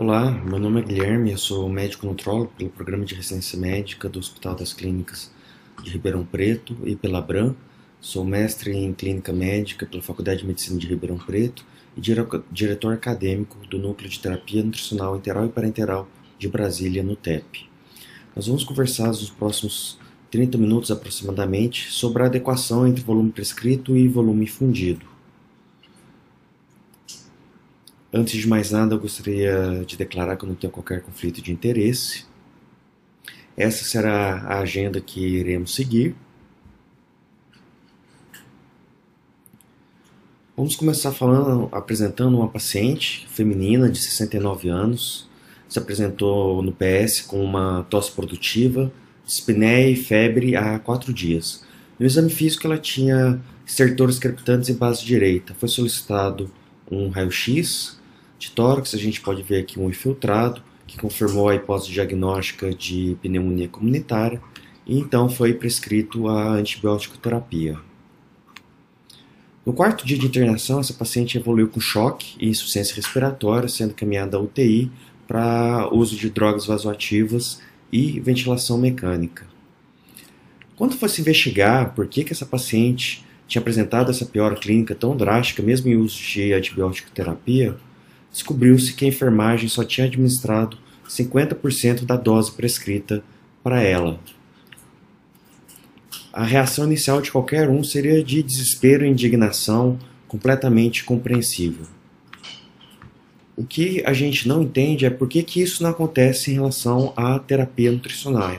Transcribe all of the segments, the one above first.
Olá, meu nome é Guilherme, eu sou médico nutrólogo pelo Programa de Residência Médica do Hospital das Clínicas de Ribeirão Preto e pela Bram. Sou mestre em Clínica Médica pela Faculdade de Medicina de Ribeirão Preto e diretor acadêmico do Núcleo de Terapia Nutricional Interal e Parenteral de Brasília, no TEP. Nós vamos conversar nos próximos 30 minutos aproximadamente sobre a adequação entre volume prescrito e volume fundido. Antes de mais nada, eu gostaria de declarar que eu não tenho qualquer conflito de interesse. Essa será a agenda que iremos seguir. Vamos começar falando, apresentando uma paciente feminina de 69 anos. Se apresentou no PS com uma tosse produtiva, dispneia e febre há quatro dias. No exame físico, ela tinha estertores crepitantes em base direita. Foi solicitado um raio-x de tórax, a gente pode ver aqui um infiltrado, que confirmou a hipótese diagnóstica de pneumonia comunitária, e então foi prescrito a antibiótico terapia. No quarto dia de internação, essa paciente evoluiu com choque e insuficiência respiratória, sendo caminhada à UTI para uso de drogas vasoativas e ventilação mecânica. Quando fosse investigar por que, que essa paciente tinha apresentado essa piora clínica tão drástica, mesmo em uso de antibiótico terapia, descobriu-se que a enfermagem só tinha administrado 50% da dose prescrita para ela. A reação inicial de qualquer um seria de desespero e indignação, completamente compreensível. O que a gente não entende é por que, que isso não acontece em relação à terapia nutricional.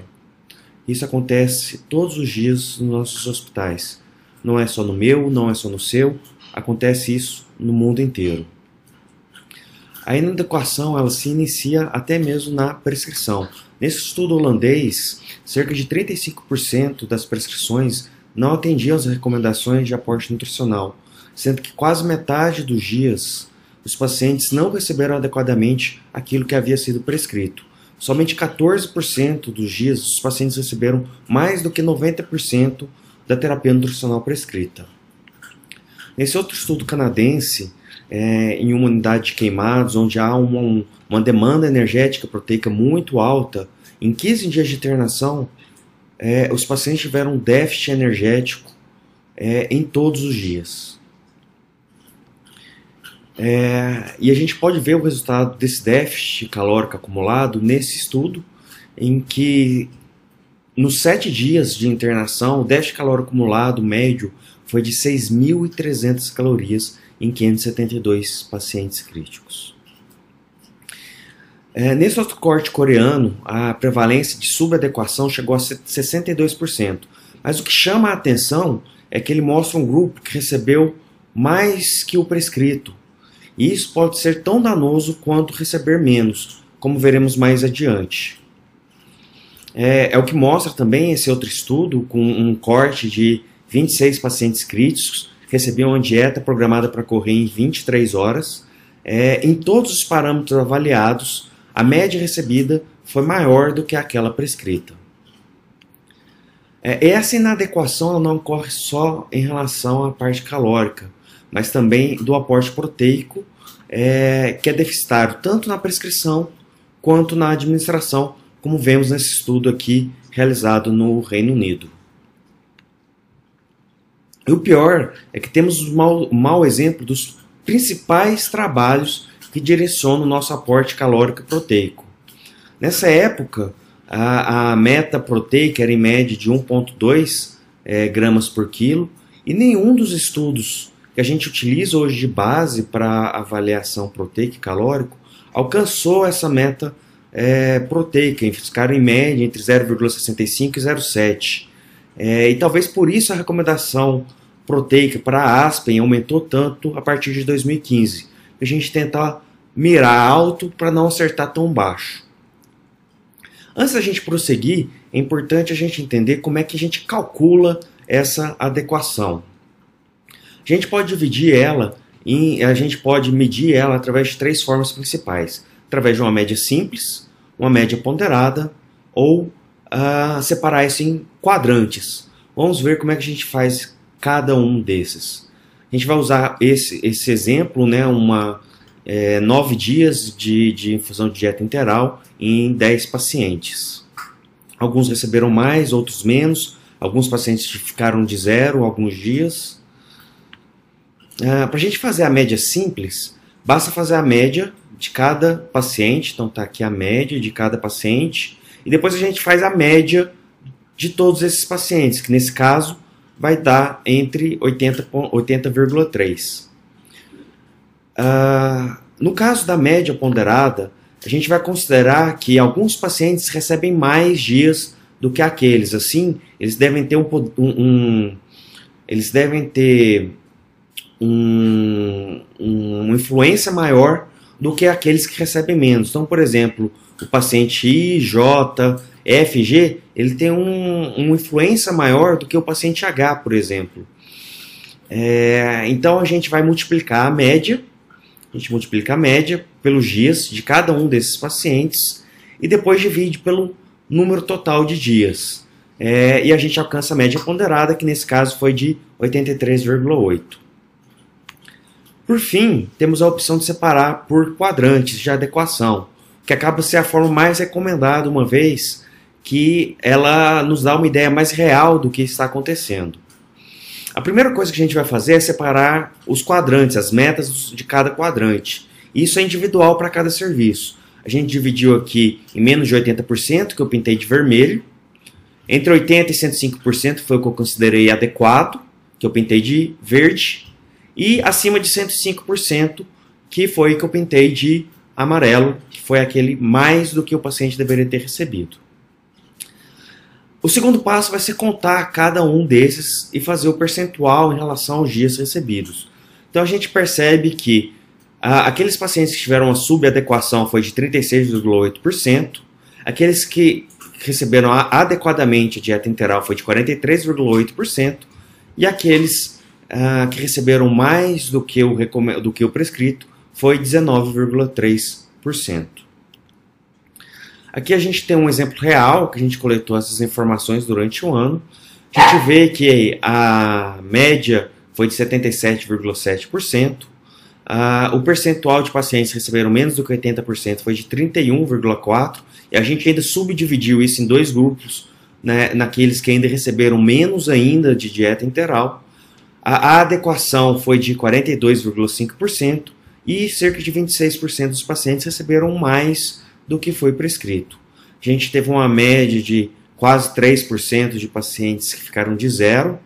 Isso acontece todos os dias nos nossos hospitais. Não é só no meu, não é só no seu, acontece isso no mundo inteiro. A inadequação ela se inicia até mesmo na prescrição. Nesse estudo holandês, cerca de 35% das prescrições não atendiam as recomendações de aporte nutricional, sendo que quase metade dos dias os pacientes não receberam adequadamente aquilo que havia sido prescrito. Somente 14% dos dias os pacientes receberam mais do que 90% da terapia nutricional prescrita. Nesse outro estudo canadense, é, em uma unidade de queimados, onde há uma, uma demanda energética proteica muito alta, em 15 dias de internação, é, os pacientes tiveram um déficit energético é, em todos os dias. É, e a gente pode ver o resultado desse déficit calórico acumulado nesse estudo, em que nos sete dias de internação, o déficit calórico acumulado médio foi de 6.300 calorias em 572 pacientes críticos. É, nesse outro corte coreano, a prevalência de subadequação chegou a 62%. Mas o que chama a atenção é que ele mostra um grupo que recebeu mais que o prescrito. E isso pode ser tão danoso quanto receber menos, como veremos mais adiante. É, é o que mostra também esse outro estudo, com um corte de 26 pacientes críticos, recebiam uma dieta programada para correr em 23 horas. É, em todos os parâmetros avaliados, a média recebida foi maior do que aquela prescrita. É, essa inadequação não ocorre só em relação à parte calórica, mas também do aporte proteico, é, que é deficitário tanto na prescrição quanto na administração, como vemos nesse estudo aqui realizado no Reino Unido. E o pior é que temos um mau, mau exemplo dos principais trabalhos que direcionam o nosso aporte calórico e proteico. Nessa época, a, a meta proteica era em média de 1,2 é, gramas por quilo, e nenhum dos estudos que a gente utiliza hoje de base para avaliação proteica e calórico alcançou essa meta é, proteica, ficaram em média entre 0,65 e 0,7. É, e talvez por isso a recomendação proteica para Aspen aumentou tanto a partir de 2015. A gente tentar mirar alto para não acertar tão baixo. Antes da gente prosseguir, é importante a gente entender como é que a gente calcula essa adequação. A gente pode dividir ela em, a gente pode medir ela através de três formas principais: através de uma média simples, uma média ponderada ou uh, separar isso em quadrantes. Vamos ver como é que a gente faz cada um desses. A gente vai usar esse, esse exemplo, né, uma, é, 9 dias de, de infusão de dieta interal em 10 pacientes. Alguns receberam mais, outros menos. Alguns pacientes ficaram de zero alguns dias. Ah, Para a gente fazer a média simples, basta fazer a média de cada paciente. Então está aqui a média de cada paciente. E depois a gente faz a média de todos esses pacientes, que nesse caso vai dar entre 80,3. 80, uh, no caso da média ponderada, a gente vai considerar que alguns pacientes recebem mais dias do que aqueles. Assim, eles devem ter um, um eles devem ter um, um, uma influência maior do que aqueles que recebem menos. Então, por exemplo, o paciente I, J, F, G, ele tem um, uma influência maior do que o paciente H, por exemplo. É, então a gente vai multiplicar a média, a gente multiplica a média pelos dias de cada um desses pacientes e depois divide pelo número total de dias. É, e a gente alcança a média ponderada, que nesse caso foi de 83,8. Por fim, temos a opção de separar por quadrantes de adequação, que acaba ser a forma mais recomendada, uma vez que ela nos dá uma ideia mais real do que está acontecendo. A primeira coisa que a gente vai fazer é separar os quadrantes, as metas de cada quadrante. Isso é individual para cada serviço. A gente dividiu aqui em menos de 80%, que eu pintei de vermelho. Entre 80% e 105% foi o que eu considerei adequado, que eu pintei de verde. E acima de 105%, que foi o que eu pintei de amarelo, que foi aquele mais do que o paciente deveria ter recebido. O segundo passo vai ser contar cada um desses e fazer o percentual em relação aos dias recebidos. Então a gente percebe que ah, aqueles pacientes que tiveram uma subadequação foi de 36,8%, aqueles que receberam adequadamente a dieta interal foi de 43,8%, e aqueles ah, que receberam mais do que, o, do que o prescrito foi 19,3%. Aqui a gente tem um exemplo real, que a gente coletou essas informações durante o ano. A gente vê que a média foi de 77,7%. Uh, o percentual de pacientes que receberam menos do que 80% foi de 31,4%. E a gente ainda subdividiu isso em dois grupos, né, naqueles que ainda receberam menos ainda de dieta interal. A, a adequação foi de 42,5% e cerca de 26% dos pacientes receberam mais do que foi prescrito. A gente teve uma média de quase 3% de pacientes que ficaram de zero.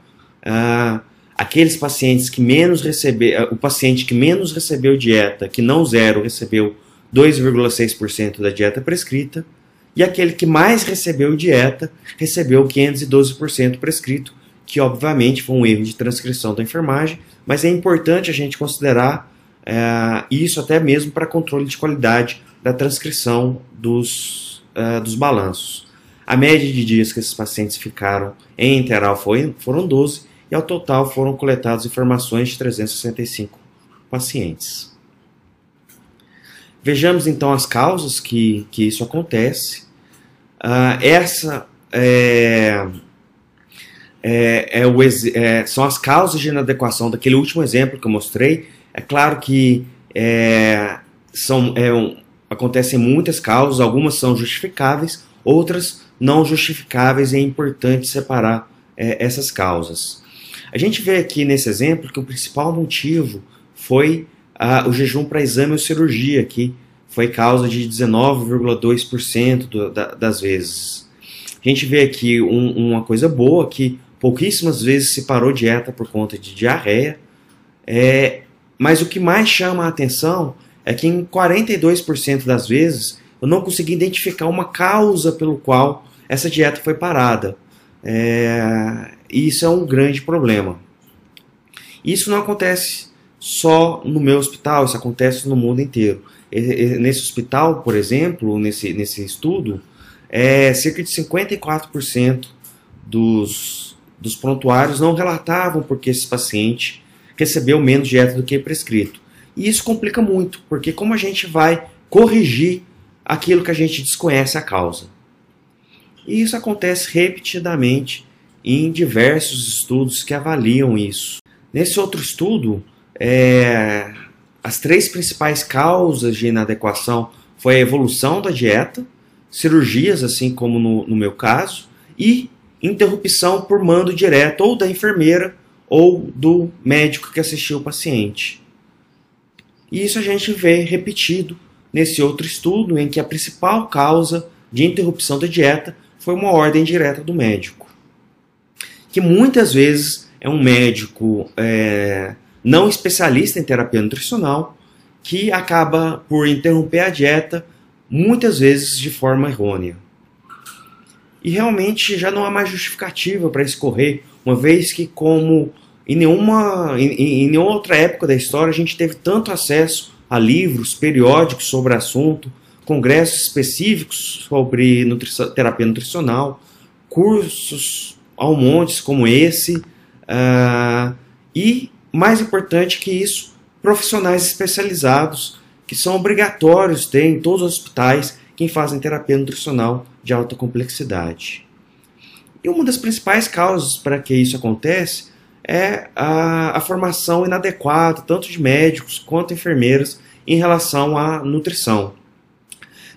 Ah, aqueles pacientes que menos receberam, o paciente que menos recebeu dieta, que não zero, recebeu 2,6% da dieta prescrita, e aquele que mais recebeu dieta recebeu 512% prescrito, que obviamente foi um erro de transcrição da enfermagem, mas é importante a gente considerar é, isso até mesmo para controle de qualidade da transcrição dos, uh, dos balanços. A média de dias que esses pacientes ficaram em interal foi, foram 12 e ao total foram coletadas informações de 365 pacientes. Vejamos então as causas que, que isso acontece. Uh, essa é, é, é o, é, são as causas de inadequação daquele último exemplo que eu mostrei. É claro que são, é um, acontecem muitas causas, algumas são justificáveis, outras não justificáveis, e é importante separar é, essas causas. A gente vê aqui nesse exemplo que o principal motivo foi ah, o jejum para exame ou cirurgia, que foi causa de 19,2% da, das vezes. A gente vê aqui um, uma coisa boa, que pouquíssimas vezes se parou dieta por conta de diarreia, é, mas o que mais chama a atenção é que em 42% das vezes eu não consegui identificar uma causa pelo qual essa dieta foi parada. É, isso é um grande problema. Isso não acontece só no meu hospital, isso acontece no mundo inteiro. Nesse hospital, por exemplo, nesse, nesse estudo, é, cerca de 54% dos, dos prontuários não relatavam porque esse paciente recebeu menos dieta do que prescrito. E isso complica muito, porque como a gente vai corrigir aquilo que a gente desconhece a causa? E isso acontece repetidamente em diversos estudos que avaliam isso. Nesse outro estudo, é, as três principais causas de inadequação foi a evolução da dieta, cirurgias, assim como no, no meu caso, e interrupção por mando direto ou da enfermeira ou do médico que assistiu o paciente. E isso a gente vê repetido nesse outro estudo, em que a principal causa de interrupção da dieta foi uma ordem direta do médico. Que muitas vezes é um médico é, não especialista em terapia nutricional que acaba por interromper a dieta muitas vezes de forma errônea. E realmente já não há mais justificativa para escorrer, uma vez que como em nenhuma, em, em nenhuma outra época da história a gente teve tanto acesso a livros, periódicos sobre assunto, congressos específicos sobre terapia nutricional, cursos ao montes como esse, uh, e, mais importante que isso, profissionais especializados que são obrigatórios ter em todos os hospitais quem fazem terapia nutricional de alta complexidade. E uma das principais causas para que isso acontece é a, a formação inadequada, tanto de médicos quanto enfermeiras, em relação à nutrição.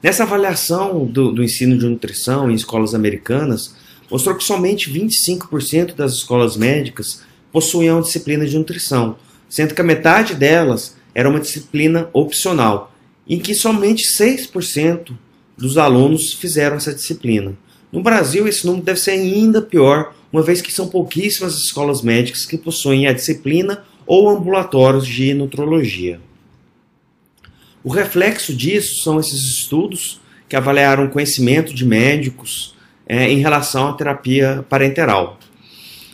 Nessa avaliação do, do ensino de nutrição em escolas americanas, mostrou que somente 25% das escolas médicas possuíam disciplina de nutrição, sendo que a metade delas era uma disciplina opcional, em que somente 6% dos alunos fizeram essa disciplina. No Brasil, esse número deve ser ainda pior, uma vez que são pouquíssimas escolas médicas que possuem a disciplina ou ambulatórios de nutrologia. O reflexo disso são esses estudos que avaliaram o conhecimento de médicos é, em relação à terapia parenteral.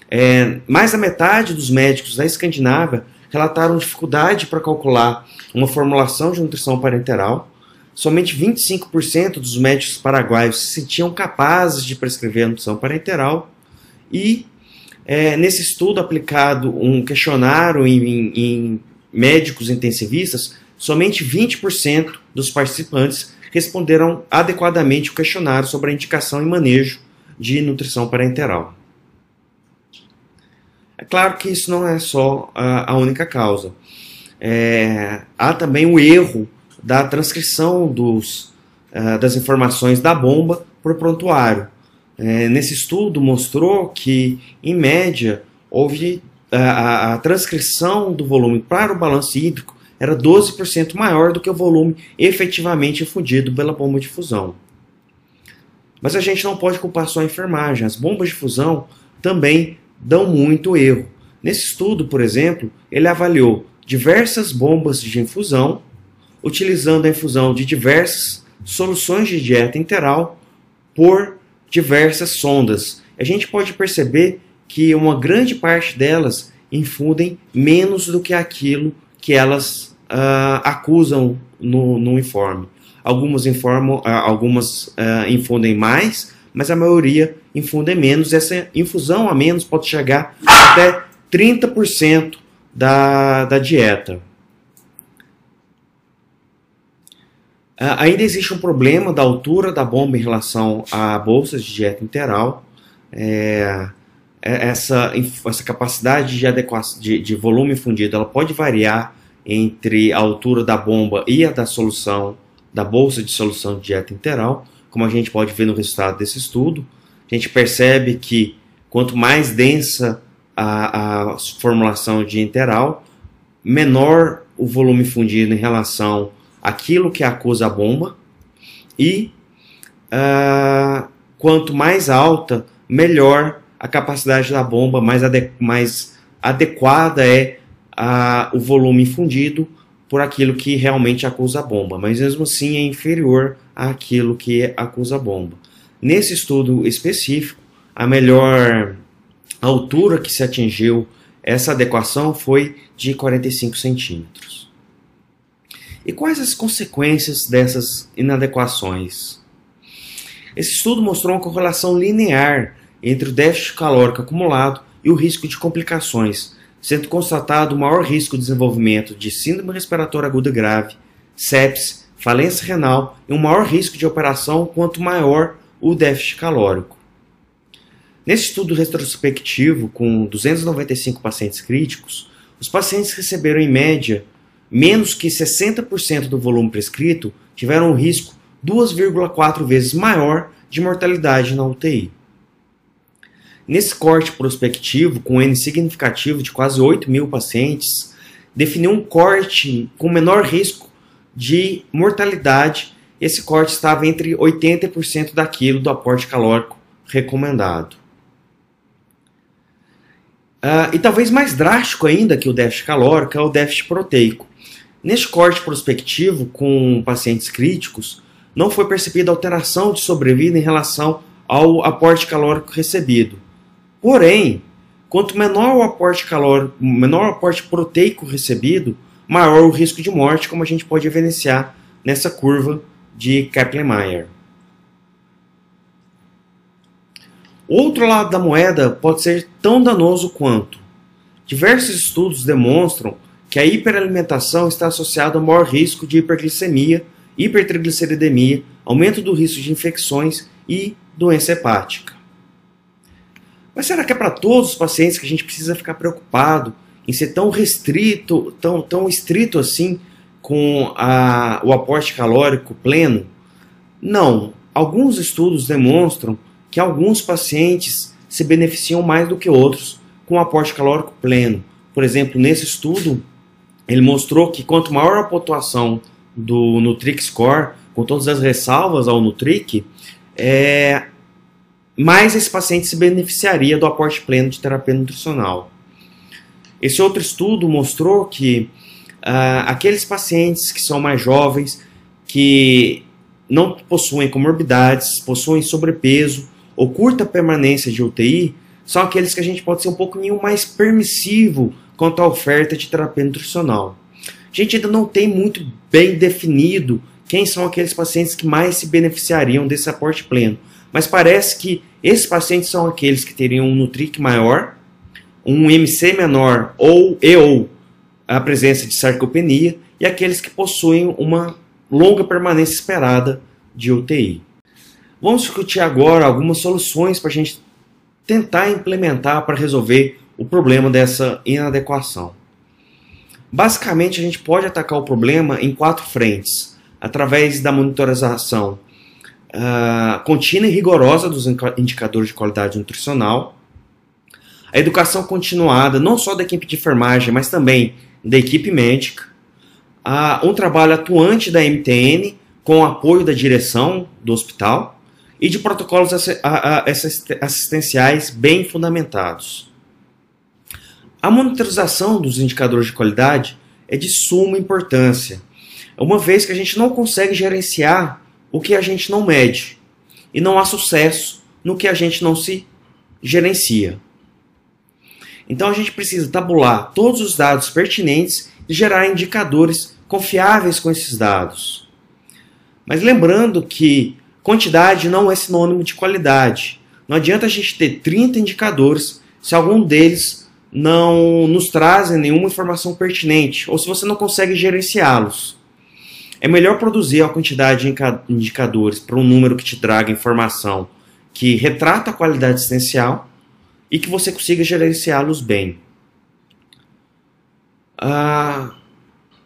É, mais da metade dos médicos da Escandinávia relataram dificuldade para calcular uma formulação de nutrição parenteral. Somente 25% dos médicos paraguaios se sentiam capazes de prescrever a nutrição parenteral. E é, nesse estudo aplicado um questionário em, em, em médicos intensivistas, somente 20% dos participantes responderam adequadamente o questionário sobre a indicação e manejo de nutrição parenteral. É claro que isso não é só a, única causa. É, há também o erro da transcrição dos, uh, das informações da bomba por prontuário. É, nesse estudo mostrou que, em média, houve a, a transcrição do volume para o balanço hídrico era 12% maior do que o volume efetivamente infundido pela bomba de fusão. Mas a gente não pode culpar só a enfermagem, as bombas de fusão também dão muito erro. Nesse estudo, por exemplo, ele avaliou diversas bombas de infusão, utilizando a infusão de diversas soluções de dieta interal por diversas sondas. A gente pode perceber que uma grande parte delas infundem menos do que aquilo que elas uh, acusam no, no, informe. Algumas, informam, uh, algumas uh, infundem mais, mas a maioria infundem menos. Essa infusão a menos pode chegar até 30% da, da dieta. Ainda existe um problema da altura da bomba em relação a bolsas de dieta interal. É, é essa, essa capacidade de, adequação, de, de volume fundido ela pode variar entre a altura da bomba e a da solução, da bolsa de solução de dieta interal, como a gente pode ver no resultado desse estudo. A gente percebe que quanto mais densa a, a formulação de interal, menor o volume fundido em relação àquilo que acusa a bomba, e uh, quanto mais alta, melhor a capacidade da bomba, mais, ade mais adequada é o volume infundido por aquilo que realmente acusa a bomba, mas mesmo assim é inferior àquilo que acusa a bomba. Nesse estudo específico, a melhor altura que se atingiu essa adequação foi de 45 centímetros. E quais as consequências dessas inadequações? Esse estudo mostrou uma correlação linear entre o déficit calórico acumulado e o risco de complicações, sendo constatado o maior risco de desenvolvimento de síndrome respiratória aguda grave, sepsis, falência renal e um maior risco de operação quanto maior o déficit calórico. Nesse estudo retrospectivo, com 295 pacientes críticos, os pacientes receberam em média menos que 60% do volume prescrito tiveram um risco 2,4 vezes maior de mortalidade na UTI. Nesse corte prospectivo, com N significativo de quase 8 mil pacientes, definiu um corte com menor risco de mortalidade. Esse corte estava entre 80% daquilo do aporte calórico recomendado. Uh, e talvez mais drástico ainda que o déficit calórico é o déficit proteico. Neste corte prospectivo com pacientes críticos, não foi percebida alteração de sobrevida em relação ao aporte calórico recebido. Porém, quanto menor o aporte calórico, menor o aporte proteico recebido, maior o risco de morte, como a gente pode evidenciar nessa curva de Kaplan-Meier. Outro lado da moeda pode ser tão danoso quanto. Diversos estudos demonstram que a hiperalimentação está associada ao maior risco de hiperglicemia, hipertrigliceridemia, aumento do risco de infecções e doença hepática. Mas será que é para todos os pacientes que a gente precisa ficar preocupado em ser tão restrito, tão, tão estrito assim com a, o aporte calórico pleno? Não. Alguns estudos demonstram que alguns pacientes se beneficiam mais do que outros com aporte calórico pleno. Por exemplo, nesse estudo, ele mostrou que quanto maior a pontuação do Nutric Score, com todas as ressalvas ao Nutric, é, mais esse paciente se beneficiaria do aporte pleno de terapia nutricional. Esse outro estudo mostrou que uh, aqueles pacientes que são mais jovens, que não possuem comorbidades, possuem sobrepeso ou curta permanência de UTI são aqueles que a gente pode ser um pouquinho mais permissivo quanto à oferta de terapia nutricional. A gente ainda não tem muito bem definido quem são aqueles pacientes que mais se beneficiariam desse aporte pleno, mas parece que esses pacientes são aqueles que teriam um Nutric maior, um MC menor ou e ou a presença de sarcopenia e aqueles que possuem uma longa permanência esperada de UTI. Vamos discutir agora algumas soluções para a gente tentar implementar para resolver o problema dessa inadequação. Basicamente, a gente pode atacar o problema em quatro frentes, através da monitorização uh, contínua e rigorosa dos indicadores de qualidade nutricional, a educação continuada, não só da equipe de enfermagem, mas também da equipe médica, uh, um trabalho atuante da MTN com o apoio da direção do hospital, e de protocolos assistenciais bem fundamentados. A monitorização dos indicadores de qualidade é de suma importância, uma vez que a gente não consegue gerenciar o que a gente não mede e não há sucesso no que a gente não se gerencia. Então a gente precisa tabular todos os dados pertinentes e gerar indicadores confiáveis com esses dados. Mas lembrando que Quantidade não é sinônimo de qualidade. Não adianta a gente ter 30 indicadores se algum deles não nos trazem nenhuma informação pertinente ou se você não consegue gerenciá-los. É melhor produzir a quantidade de indicadores para um número que te traga informação que retrata a qualidade essencial e que você consiga gerenciá-los bem. Ah,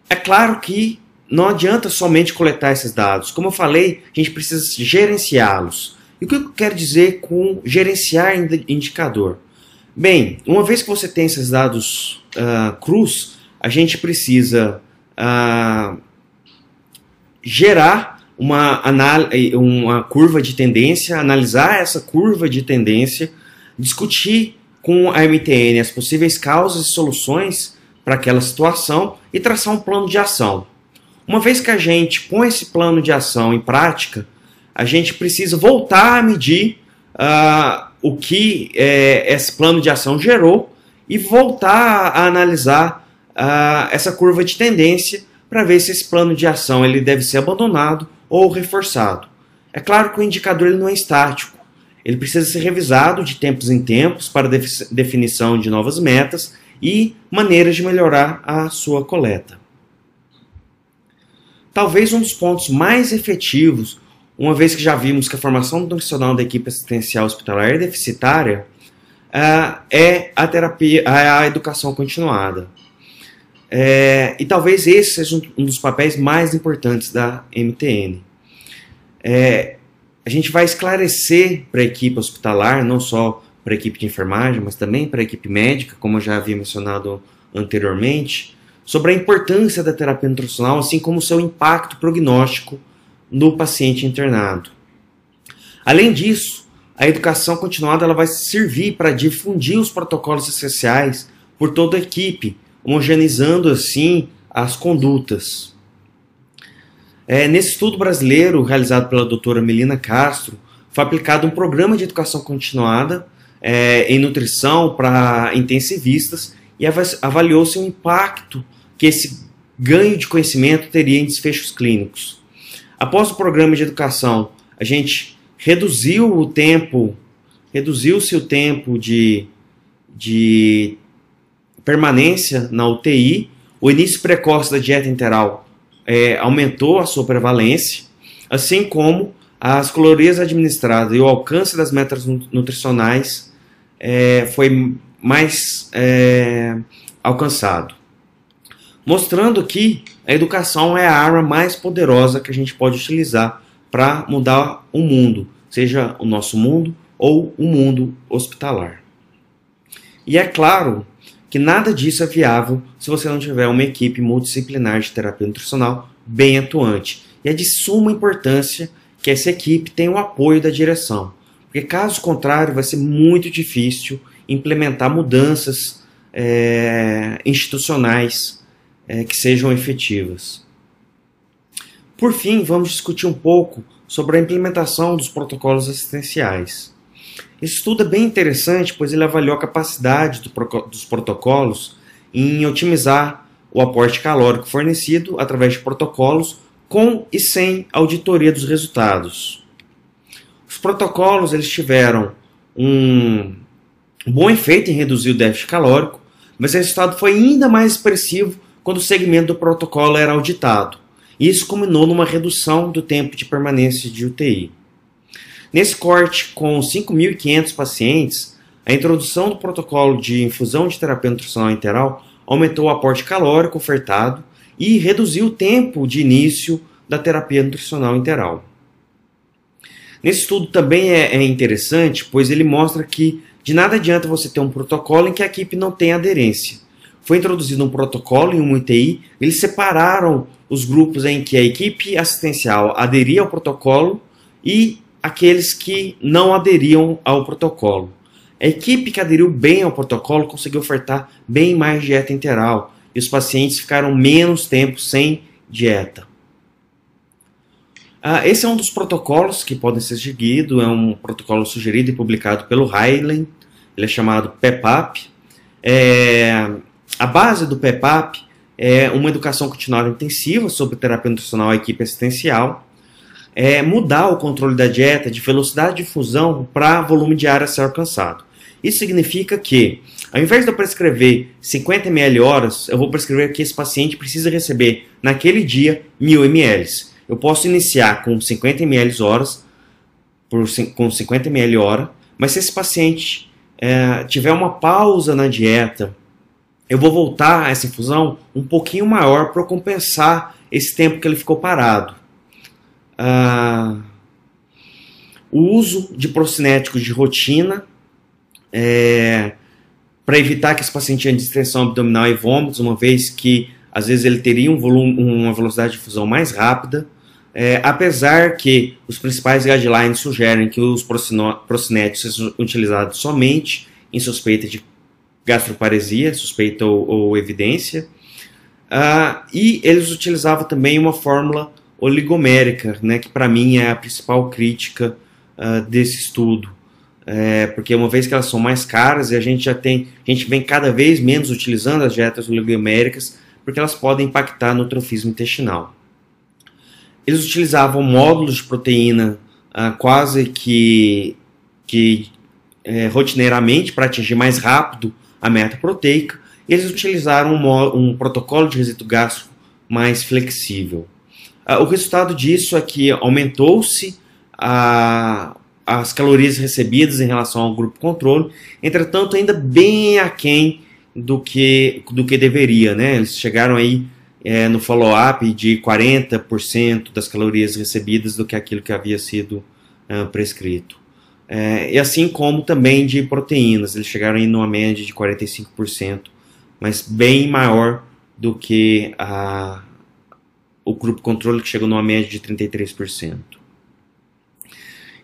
é claro que não adianta somente coletar esses dados. Como eu falei, a gente precisa gerenciá-los. E o que eu quero dizer com gerenciar indicador? Bem, uma vez que você tem esses dados uh, crus, a gente precisa uh, gerar uma, uma curva de tendência, analisar essa curva de tendência, discutir com a MTN as possíveis causas e soluções para aquela situação e traçar um plano de ação. Uma vez que a gente põe esse plano de ação em prática, a gente precisa voltar a medir uh, o que é, esse plano de ação gerou e voltar a analisar uh, essa curva de tendência para ver se esse plano de ação ele deve ser abandonado ou reforçado. É claro que o indicador ele não é estático, ele precisa ser revisado de tempos em tempos para definição de novas metas e maneiras de melhorar a sua coleta. Talvez um dos pontos mais efetivos, uma vez que já vimos que a formação nutricional da equipe assistencial hospitalar é deficitária, uh, é a terapia, a educação continuada. É, e talvez esse seja um dos papéis mais importantes da MTN. É, a gente vai esclarecer para a equipe hospitalar, não só para a equipe de enfermagem, mas também para a equipe médica, como eu já havia mencionado anteriormente, sobre a importância da terapia nutricional, assim como seu impacto prognóstico no paciente internado. Além disso, a educação continuada ela vai servir para difundir os protocolos essenciais por toda a equipe, homogeneizando assim as condutas. É, nesse estudo brasileiro realizado pela doutora Melina Castro, foi aplicado um programa de educação continuada é, em nutrição para intensivistas e avaliou-se o impacto que esse ganho de conhecimento teria em desfechos clínicos. Após o programa de educação, a gente reduziu o tempo, reduziu-se o tempo de, de permanência na UTI, o início precoce da dieta interal é, aumentou a sua prevalência, assim como as calorias administradas e o alcance das metas nutricionais é, foi mais é, alcançado. Mostrando que a educação é a arma mais poderosa que a gente pode utilizar para mudar o mundo, seja o nosso mundo ou o mundo hospitalar. E é claro que nada disso é viável se você não tiver uma equipe multidisciplinar de terapia nutricional bem atuante. E é de suma importância que essa equipe tenha o apoio da direção, porque caso contrário vai ser muito difícil implementar mudanças é, institucionais é, que sejam efetivas. Por fim, vamos discutir um pouco sobre a implementação dos protocolos assistenciais. Esse estudo é bem interessante, pois ele avaliou a capacidade do, dos protocolos em otimizar o aporte calórico fornecido através de protocolos com e sem auditoria dos resultados. Os protocolos eles tiveram um bom efeito em reduzir o déficit calórico, mas o resultado foi ainda mais expressivo quando o segmento do protocolo era auditado. Isso culminou numa redução do tempo de permanência de UTI. Nesse corte, com 5.500 pacientes, a introdução do protocolo de infusão de terapia nutricional interal aumentou o aporte calórico ofertado e reduziu o tempo de início da terapia nutricional interal. Nesse estudo também é, é interessante, pois ele mostra que de nada adianta você ter um protocolo em que a equipe não tem aderência. Foi introduzido um protocolo em um UTI, eles separaram os grupos em que a equipe assistencial aderia ao protocolo e aqueles que não aderiam ao protocolo. A equipe que aderiu bem ao protocolo conseguiu ofertar bem mais dieta interal e os pacientes ficaram menos tempo sem dieta. Ah, esse é um dos protocolos que podem ser seguidos, é um protocolo sugerido e publicado pelo Highland, ele é chamado PEPAP. É, a base do PEPAP é uma educação continuada intensiva sobre terapia nutricional à equipe assistencial, é mudar o controle da dieta de velocidade de fusão para volume diário a ser alcançado. Isso significa que, ao invés de eu prescrever 50 ml horas, eu vou prescrever que esse paciente precisa receber naquele dia 1000 ml. Eu posso iniciar com 50 ml horas, por, com 50 ml hora, mas se esse paciente é, tiver uma pausa na dieta, eu vou voltar a essa infusão um pouquinho maior para compensar esse tempo que ele ficou parado. Ah, o uso de procinéticos de rotina é, para evitar que esse paciente tenha distensão abdominal e vômitos, uma vez que às vezes ele teria um volume, uma velocidade de fusão mais rápida, é, apesar que os principais guidelines sugerem que os procinéticos sejam utilizados somente em suspeita de gastroparesia, suspeita ou, ou evidência, uh, e eles utilizavam também uma fórmula oligomérica, né, que para mim é a principal crítica uh, desse estudo. É, porque uma vez que elas são mais caras e a gente já tem, a gente vem cada vez menos utilizando as dietas oligoméricas porque elas podem impactar no trofismo intestinal. Eles utilizavam módulos de proteína uh, quase que, que é, rotineiramente para atingir mais rápido a meta proteica. Eles utilizaram um, um protocolo de resíduo gástrico mais flexível. Uh, o resultado disso é que aumentou-se as calorias recebidas em relação ao grupo controle, entretanto, ainda bem aquém do que, do que deveria, né? Eles chegaram aí é, no follow-up de 40% das calorias recebidas do que aquilo que havia sido uh, prescrito. É, e assim como também de proteínas, eles chegaram aí numa média de 45%, mas bem maior do que a, o grupo controle que chegou numa média de 33%.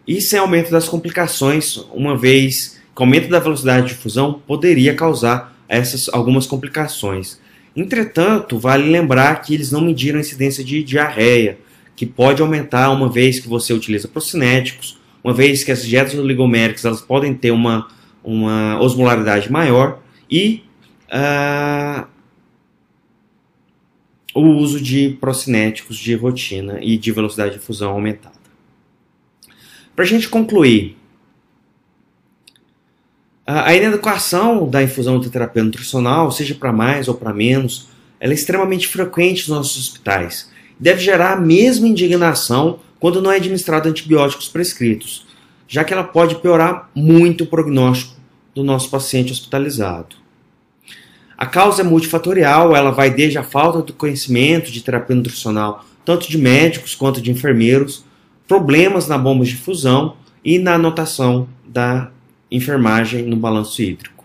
Isso é aumento das complicações, uma vez que o aumento da velocidade de fusão poderia causar essas algumas complicações. Entretanto, vale lembrar que eles não mediram a incidência de diarreia, que pode aumentar uma vez que você utiliza procinéticos, uma vez que as dietas oligoméricas elas podem ter uma, uma osmolaridade maior e uh, o uso de procinéticos de rotina e de velocidade de fusão aumentada. Para a gente concluir, a inadequação da infusão de terapia nutricional, seja para mais ou para menos, ela é extremamente frequente nos nossos hospitais. Deve gerar a mesma indignação quando não é administrado antibióticos prescritos, já que ela pode piorar muito o prognóstico do nosso paciente hospitalizado. A causa é multifatorial, ela vai desde a falta do conhecimento de terapia nutricional, tanto de médicos quanto de enfermeiros, problemas na bomba de fusão e na anotação da enfermagem no balanço hídrico.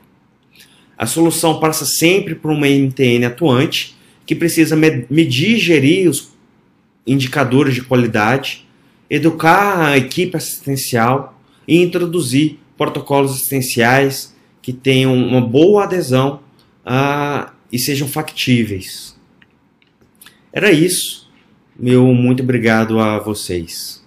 A solução passa sempre por uma MTN atuante, que precisa medir e gerir os indicadores de qualidade, educar a equipe assistencial e introduzir protocolos assistenciais que tenham uma boa adesão e sejam factíveis. Era isso. Meu muito obrigado a vocês.